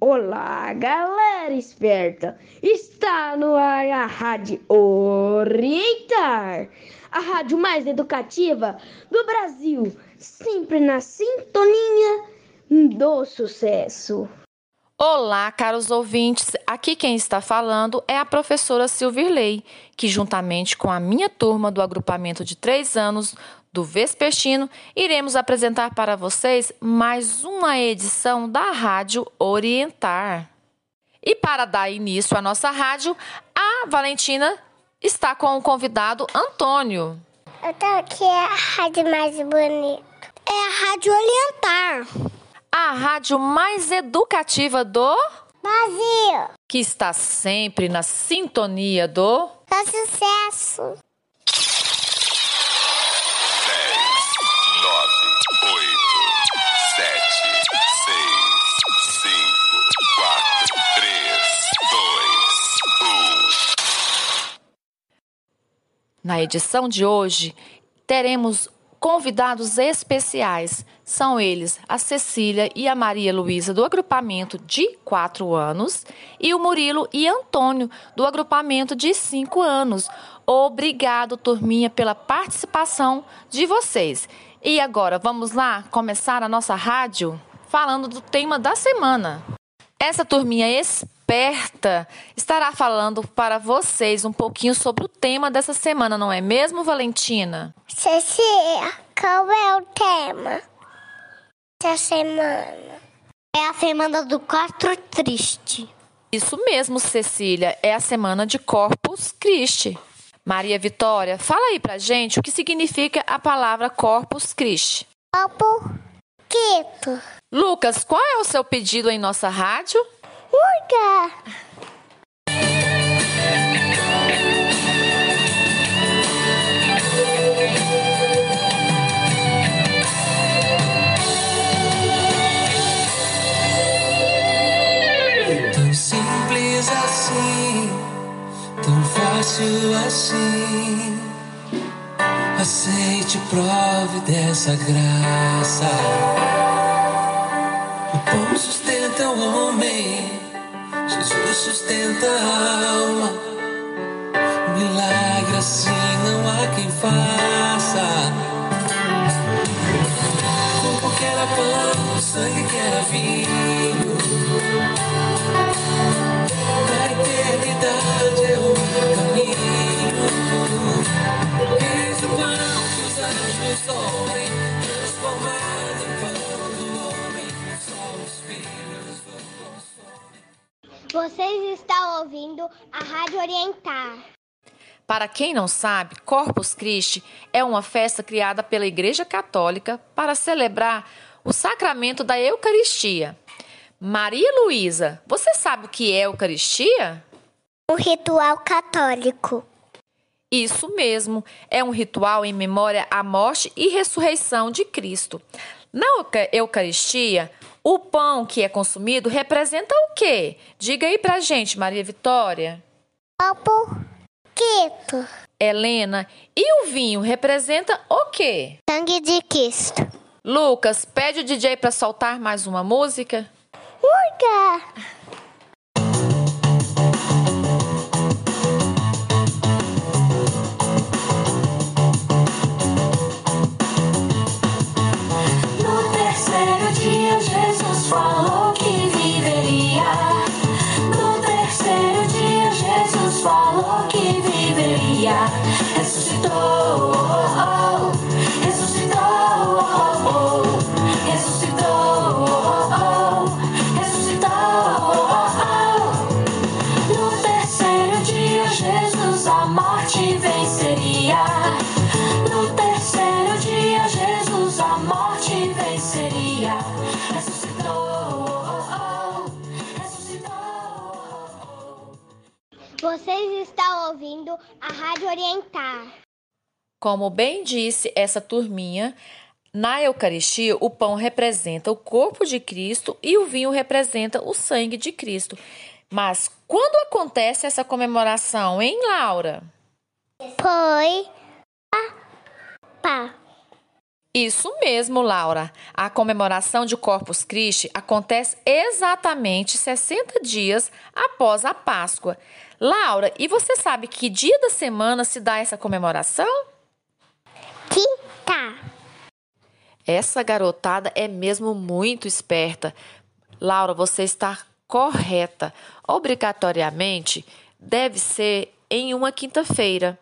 Olá, galera esperta! Está no ar a Rádio Orientar, a rádio mais educativa do Brasil, sempre na sintonia do sucesso. Olá, caros ouvintes. Aqui quem está falando é a professora Silvirley, que juntamente com a minha turma do agrupamento de três anos do Vespertino, iremos apresentar para vocês mais uma edição da Rádio Orientar. E para dar início à nossa rádio, a Valentina está com o convidado Antônio. Então, que é a rádio mais bonita? É a Rádio Orientar. A rádio mais educativa do Brasil. Que está sempre na sintonia do É sucesso. Na edição de hoje, teremos convidados especiais. São eles a Cecília e a Maria Luísa, do agrupamento de 4 anos, e o Murilo e Antônio, do agrupamento de 5 anos. Obrigado, turminha, pela participação de vocês. E agora, vamos lá começar a nossa rádio falando do tema da semana. Essa turminha esperta estará falando para vocês um pouquinho sobre o tema dessa semana, não é mesmo, Valentina? Cecília, qual é o tema da semana? É a semana do quatro triste. Isso mesmo, Cecília, é a semana de Corpus Christi. Maria Vitória, fala aí pra gente o que significa a palavra Corpus Christi. Corpo quieto. Lucas, qual é o seu pedido em nossa rádio? Tão simples assim, tão fácil assim. Aceite, prove dessa graça. O pão sustenta o homem, Jesus sustenta a alma. Milagre assim não há quem faça. Como que era pão, sangue que era vinho. Vocês estão ouvindo a Rádio Orientar. Para quem não sabe, Corpus Christi é uma festa criada pela Igreja Católica para celebrar o sacramento da Eucaristia. Maria Luísa, você sabe o que é Eucaristia? Um ritual católico. Isso mesmo, é um ritual em memória à morte e ressurreição de Cristo. Na Euca- Eucaristia, o pão que é consumido representa o quê? Diga aí pra gente, Maria Vitória. Corpo quieto. Helena, e o vinho representa o quê? Sangue de Cristo. Lucas, pede o DJ para soltar mais uma música. Urga. Venceria. Ressuscitou, oh, oh, ressuscitou. Vocês estão ouvindo a Rádio Orientar. Como bem disse essa turminha, na Eucaristia o pão representa o corpo de Cristo e o vinho representa o sangue de Cristo. Mas quando acontece essa comemoração, hein, Laura? Foi. Pá. Isso mesmo, Laura. A comemoração de Corpus Christi acontece exatamente 60 dias após a Páscoa. Laura, e você sabe que dia da semana se dá essa comemoração? Quinta. Essa garotada é mesmo muito esperta. Laura, você está correta. Obrigatoriamente deve ser em uma quinta-feira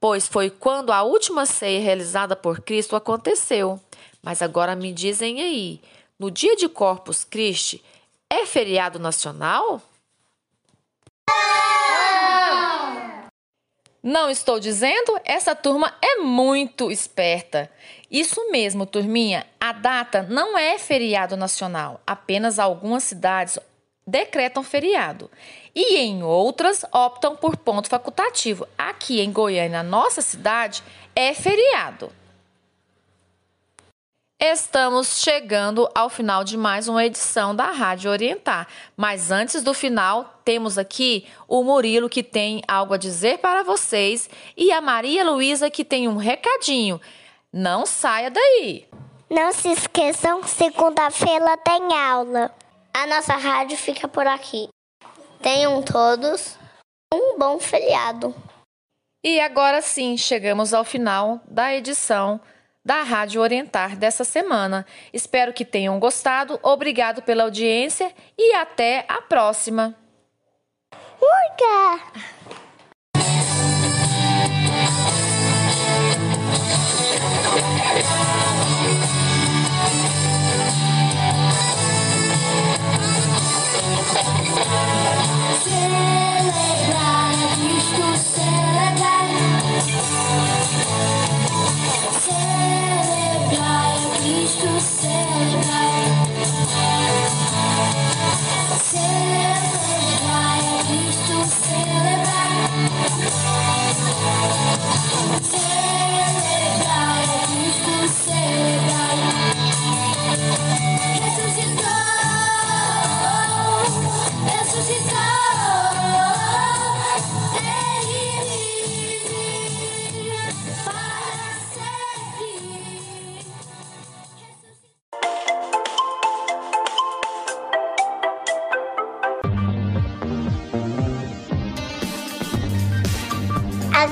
pois foi quando a última ceia realizada por Cristo aconteceu. Mas agora me dizem aí, no dia de Corpus Christi é feriado nacional? Não estou dizendo, essa turma é muito esperta. Isso mesmo, turminha, a data não é feriado nacional, apenas algumas cidades decretam feriado e em outras optam por ponto facultativo. Aqui em Goiânia, nossa cidade, é feriado. Estamos chegando ao final de mais uma edição da Rádio Orientar. Mas antes do final, temos aqui o Murilo que tem algo a dizer para vocês e a Maria Luísa que tem um recadinho. Não saia daí! Não se esqueçam, segunda-feira tem aula. A nossa rádio fica por aqui. Tenham todos um bom feriado. E agora sim, chegamos ao final da edição da Rádio Orientar dessa semana. Espero que tenham gostado. Obrigado pela audiência e até a próxima. Urga!